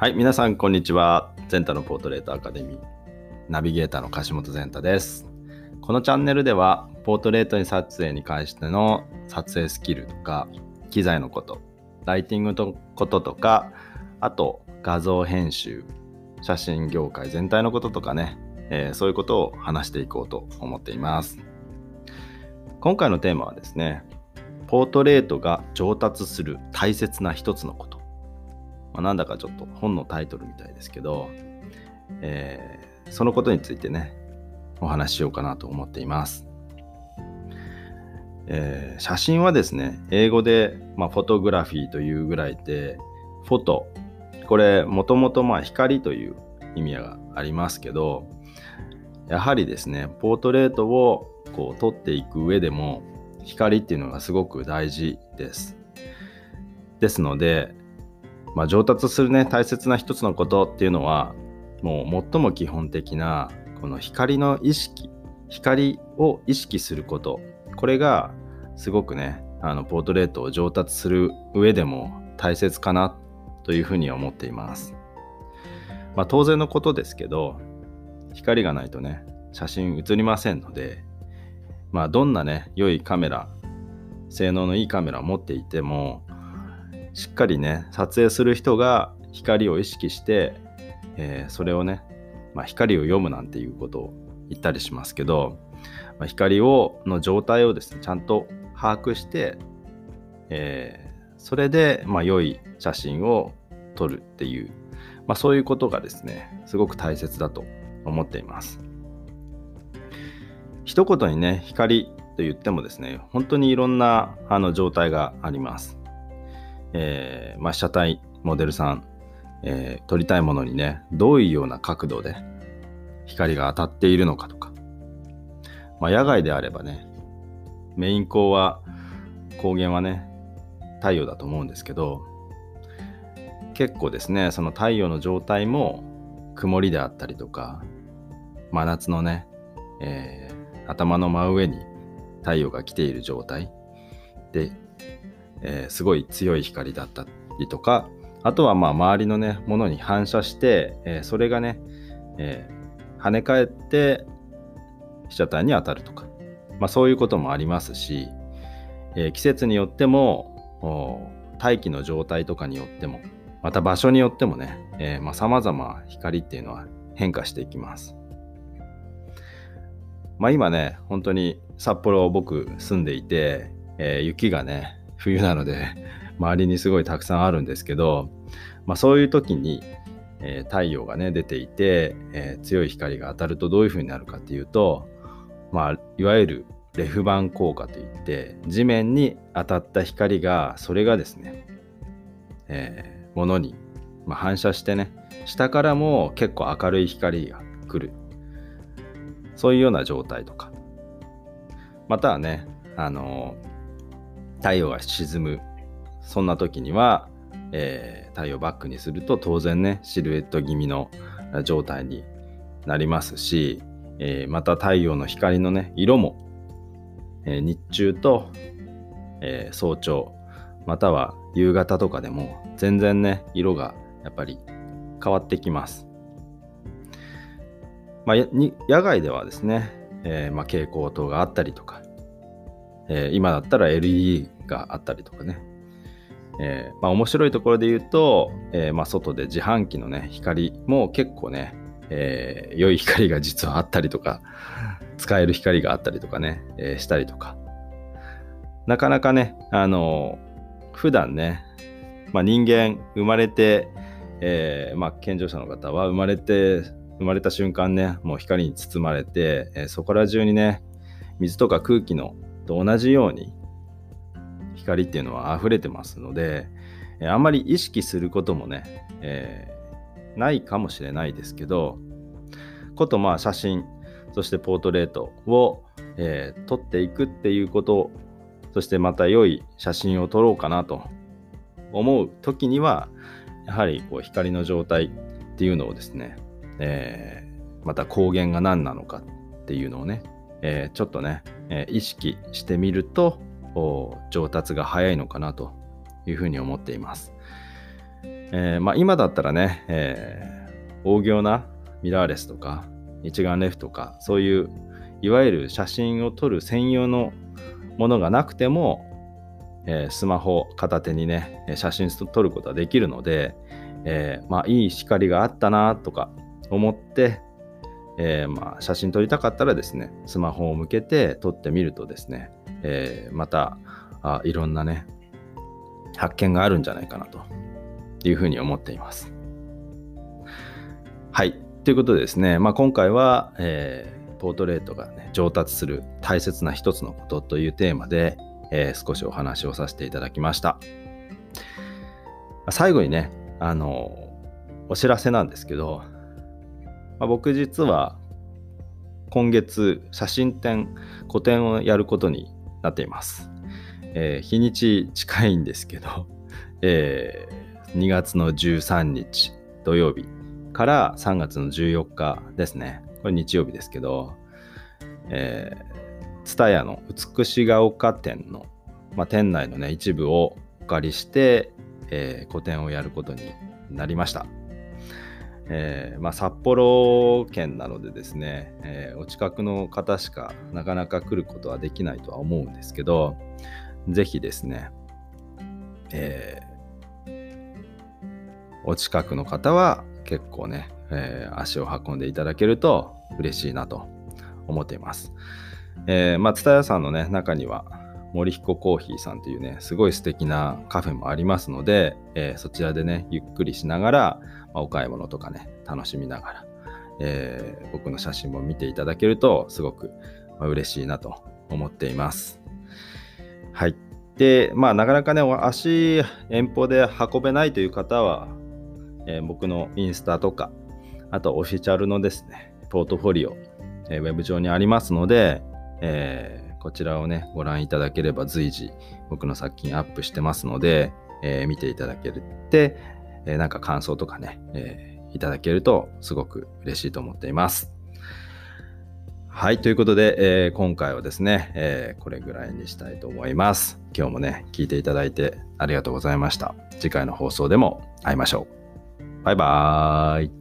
はい、皆さん、こんにちは。ゼンタのポートレートアカデミー、ナビゲーターの樫本ゼンタです。このチャンネルでは、ポートレートに撮影に関しての撮影スキルとか、機材のこと、ライティングのこととか、あと、画像編集、写真業界全体のこととかね、えー、そういうことを話していこうと思っています。今回のテーマはですね、ポートレートが上達する大切な一つのこと。まあ、なんだかちょっと本のタイトルみたいですけど、えー、そのことについてね、お話ししようかなと思っています。えー、写真はですね、英語で、まあ、フォトグラフィーというぐらいで、フォト、これもともとまあ光という意味がありますけど、やはりですね、ポートレートをこう撮っていく上でも、光っていうのがすごく大事です。ですので、まあ、上達するね大切な一つのことっていうのはもう最も基本的なこの光の意識光を意識することこれがすごくねあのポートレートを上達する上でも大切かなというふうに思っています。まあ、当然のことですけど光がないとね写真写りませんのでまあどんなね良いカメラ性能のいいカメラを持っていてもしっかりね撮影する人が光を意識して、えー、それをね、まあ、光を読むなんていうことを言ったりしますけど、まあ、光をの状態をですねちゃんと把握して、えー、それで、まあ、良い写真を撮るっていう、まあ、そういうことがですねすごく大切だと思っています。一言にね光と言ってもですね本当にいろんなあの状態があります。えー、まあ、被写体モデルさん、えー、撮りたいものにね、どういうような角度で光が当たっているのかとか、まあ、野外であればね、メイン光は、光源はね、太陽だと思うんですけど、結構ですね、その太陽の状態も曇りであったりとか、真夏のね、えー、頭の真上に太陽が来ている状態でえー、すごい強い光だったりとかあとはまあ周りのねものに反射して、えー、それがね、えー、跳ね返って被写体に当たるとか、まあ、そういうこともありますし、え、季節によっても大気の状態とかによってもまた場所によってもね、えー、まあ、様々光っていうのは変化していきます。まあ今ね、本当に札幌僕住んでいて、えー、雪がね、冬なので周りにすごいたくさんあるんですけど、まあ、そういう時に、えー、太陽がね出ていて、えー、強い光が当たるとどういう風になるかっていうと、まあ、いわゆるレフ板効果といって地面に当たった光がそれがですね、えー、物に、まあ、反射してね下からも結構明るい光が来る。そういうような状態とか。またはねあの太陽が沈むそんな時には、えー、太陽バックにすると当然ねシルエット気味の状態になりますし、えー、また太陽の光のね色も、えー、日中と、え早朝または夕方とかでも全然ね色がやっぱり変わってきます。まあ、野外ではですね、え、まあ、蛍光灯があったりとか、えー、今だったら LED があったりとかね、えー、まあ、面白いところで言うと、えー、まあ、外で自販機のね光も結構ね、え良い光が実はあったりとか使える光があったりとかね、えしたりとか。なかなかねあの普段ね、まあ、人間生まれて、えまあ、健常者の方は生まれて生まれた瞬間ねもう光に包まれて、えそこら中にね水とか空気のと同じように光っていうのは溢れてますので、えあんまり意識することもね、えー、ないかもしれないですけどことまあ写真そしてポートレートを、えー、撮っていくっていうことそしてまた良い写真を撮ろうかなと思う時にはやはりこう光の状態っていうのをですね、えー、また光源が何なのかっていうのをねえー、ちょっとね、えー、意識してみると上達が早いのかなというふうに思っています。えー、まあ、今だったらね、え、大行なミラーレスとか一眼レフとかそういういわゆる写真を撮る専用のものがなくても、え、スマホ片手にね写真を撮ることはできるので、えまあ、いい光があったなとか思って、えまあ、写真撮りたかったらですねスマホを向けて撮ってみるとですね、えまたあいろんなね発見があるんじゃないかなというふうに思っています。はい。ということでですね、まあ、今回は、えー、ポートレートが、ね、上達する大切な一つのことというテーマで、えー、少しお話をさせていただきました。最後にね、あの、お知らせなんですけど、まあ、僕実は今月写真展、個展をやることになっています。えー、日にち近いんですけど、えー、2月の13日土曜日から3月の14日ですね。これ日曜日ですけど、えー、ツタヤの美しが丘店の、まあ、店内のね、一部をお借りして、えー、個展をやることになりました。えーまあ、札幌県なのでですね、えー、お近くの方しかなかなか来ることはできないとは思うんですけど、ぜひですね、えー、お近くの方は結構ね、え、足を運んでいただけると嬉しいなと思っています。えー、まあ、蔦屋さんのね、中には、森彦コーヒーさんというね、すごい素敵なカフェもありますので、えー、そちらでね、ゆっくりしながら、まあ、お買い物とかね、楽しみながら、えー、僕の写真も見ていただけると、すごく、まあ、嬉しいなと思っています。はい。で、まあ、なかなかね、足遠方で運べないという方は、えー、僕のインスタとか、あとオフィシャルのですね、ポートフォリオ、えー、ウェブ上にありますので、えー、こちらをね、ご覧いただければ随時僕の作品アップしてますので、えー、見ていただけるって、えー、なんか感想とかね、えー、いただけるとすごく嬉しいと思っています。はい、ということで、えー、今回はですね、えー、これぐらいにしたいと思います。今日もね、聞いていただいてありがとうございました。次回の放送でも会いましょう。バイバーイ。